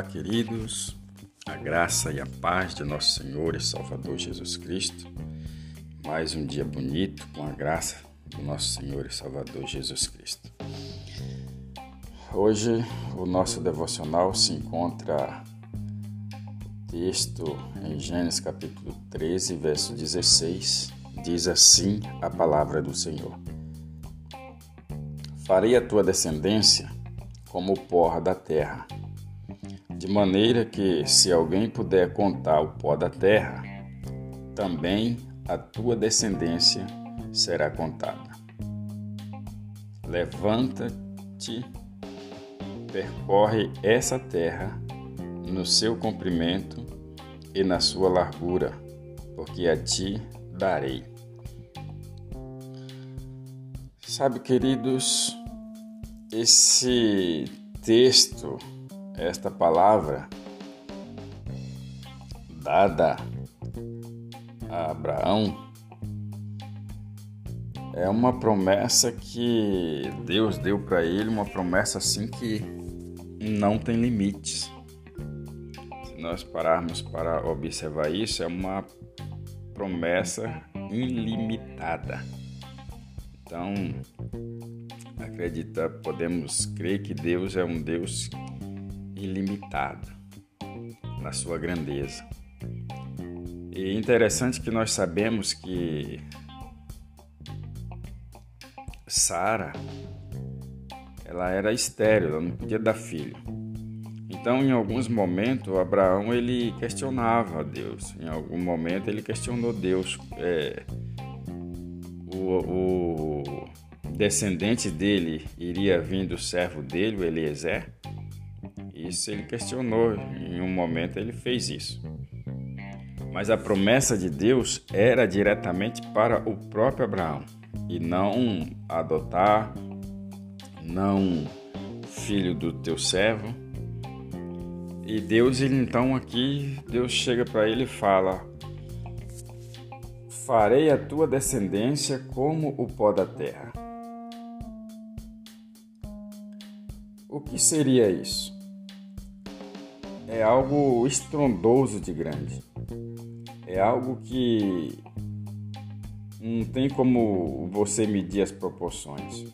Olá, queridos, a graça e a paz de nosso Senhor e Salvador Jesus Cristo. Mais um dia bonito com a graça do nosso Senhor e Salvador Jesus Cristo. Hoje o nosso devocional se encontra texto em Gênesis capítulo 13, verso 16. Diz assim a palavra do Senhor: Farei a tua descendência como o pó da terra de maneira que, se alguém puder contar o pó da terra, também a tua descendência será contada. Levanta-te, percorre essa terra no seu comprimento e na sua largura, porque a ti darei. Sabe, queridos, esse texto esta palavra dada a Abraão é uma promessa que Deus deu para ele, uma promessa assim que não tem limites. Se nós pararmos para observar isso, é uma promessa ilimitada. Então, acredita, podemos crer que Deus é um Deus ilimitado na sua grandeza. E interessante que nós sabemos que Sara ela era estéril, ela não podia dar filho. Então, em alguns momentos, Abraão ele questionava Deus. Em algum momento, ele questionou Deus. É, o, o descendente dele iria vir do servo dele, o Eliezer. Isso ele questionou, em um momento ele fez isso. Mas a promessa de Deus era diretamente para o próprio Abraão e não adotar, não filho do teu servo. E Deus, ele, então aqui, Deus chega para ele e fala: Farei a tua descendência como o pó da terra. O que seria isso? É algo estrondoso de grande. É algo que não tem como você medir as proporções.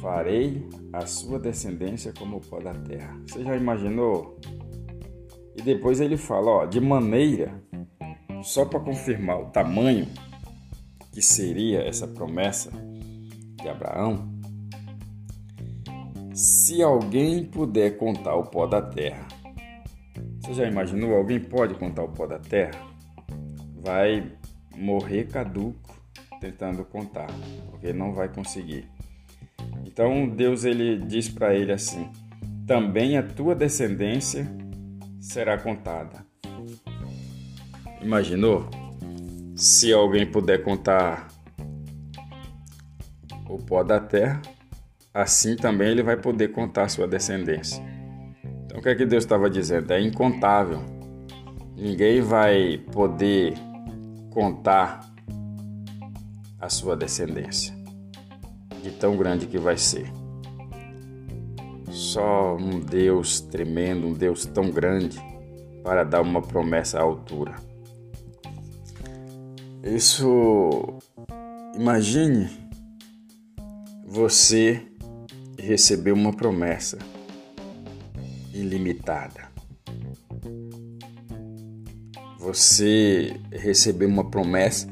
Farei a sua descendência como o pó da terra. Você já imaginou? E depois ele fala, ó, de maneira, só para confirmar o tamanho que seria essa promessa de Abraão, se alguém puder contar o pó da terra, você já imaginou? Alguém pode contar o pó da terra? Vai morrer caduco tentando contar, porque não vai conseguir. Então Deus ele diz para ele assim: também a tua descendência será contada. Imaginou? Se alguém puder contar o pó da terra, assim também ele vai poder contar sua descendência. Então o que é que Deus estava dizendo? É incontável. Ninguém vai poder contar a sua descendência, de tão grande que vai ser. Só um Deus tremendo, um Deus tão grande, para dar uma promessa à altura. Isso, imagine você recebeu uma promessa ilimitada. Você recebeu uma promessa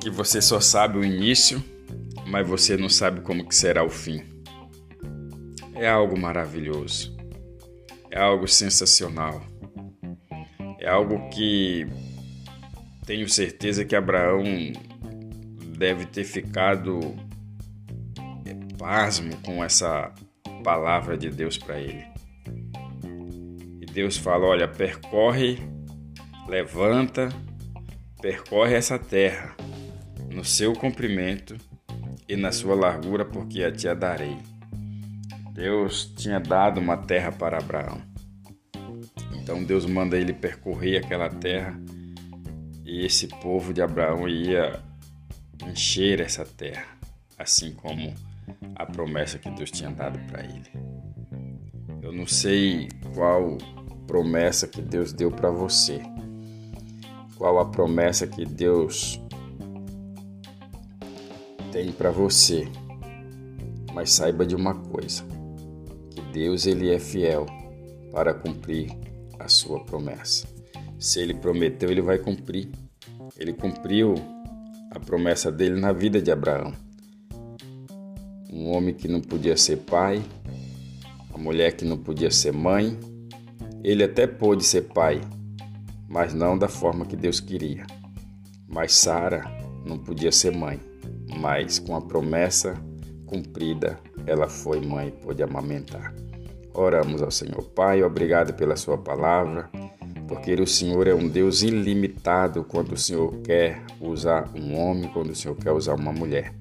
que você só sabe o início, mas você não sabe como que será o fim. É algo maravilhoso. É algo sensacional. É algo que tenho certeza que Abraão deve ter ficado pasmo com essa palavra de Deus para ele. E Deus fala: Olha, percorre, levanta, percorre essa terra no seu comprimento e na sua largura, porque a te darei. Deus tinha dado uma terra para Abraão. Então Deus manda ele percorrer aquela terra e esse povo de Abraão ia encher essa terra, assim como a promessa que Deus tinha dado para ele. Eu não sei qual promessa que Deus deu para você. Qual a promessa que Deus tem para você. Mas saiba de uma coisa, que Deus ele é fiel para cumprir a sua promessa. Se ele prometeu, ele vai cumprir. Ele cumpriu a promessa dele na vida de Abraão. Um homem que não podia ser pai, a mulher que não podia ser mãe, ele até pôde ser pai, mas não da forma que Deus queria. Mas Sara não podia ser mãe, mas com a promessa cumprida, ela foi mãe e pôde amamentar. Oramos ao Senhor. Pai, obrigado pela Sua palavra, porque o Senhor é um Deus ilimitado quando o Senhor quer usar um homem, quando o Senhor quer usar uma mulher.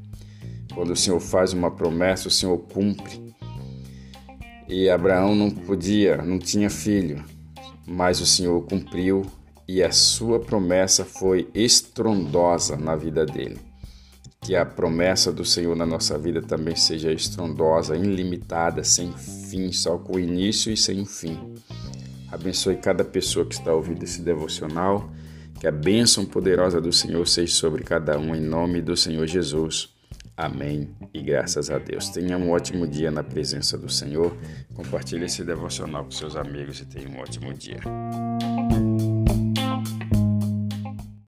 Quando o Senhor faz uma promessa, o Senhor cumpre. E Abraão não podia, não tinha filho, mas o Senhor cumpriu e a sua promessa foi estrondosa na vida dele que a promessa do Senhor na nossa vida também seja estrondosa, ilimitada, sem fim, só com início e sem fim. Abençoe cada pessoa que está ouvindo esse devocional, que a bênção poderosa do Senhor seja sobre cada um, em nome do Senhor Jesus. Amém e graças a Deus. Tenha um ótimo dia na presença do Senhor. Compartilhe esse devocional com seus amigos e tenha um ótimo dia.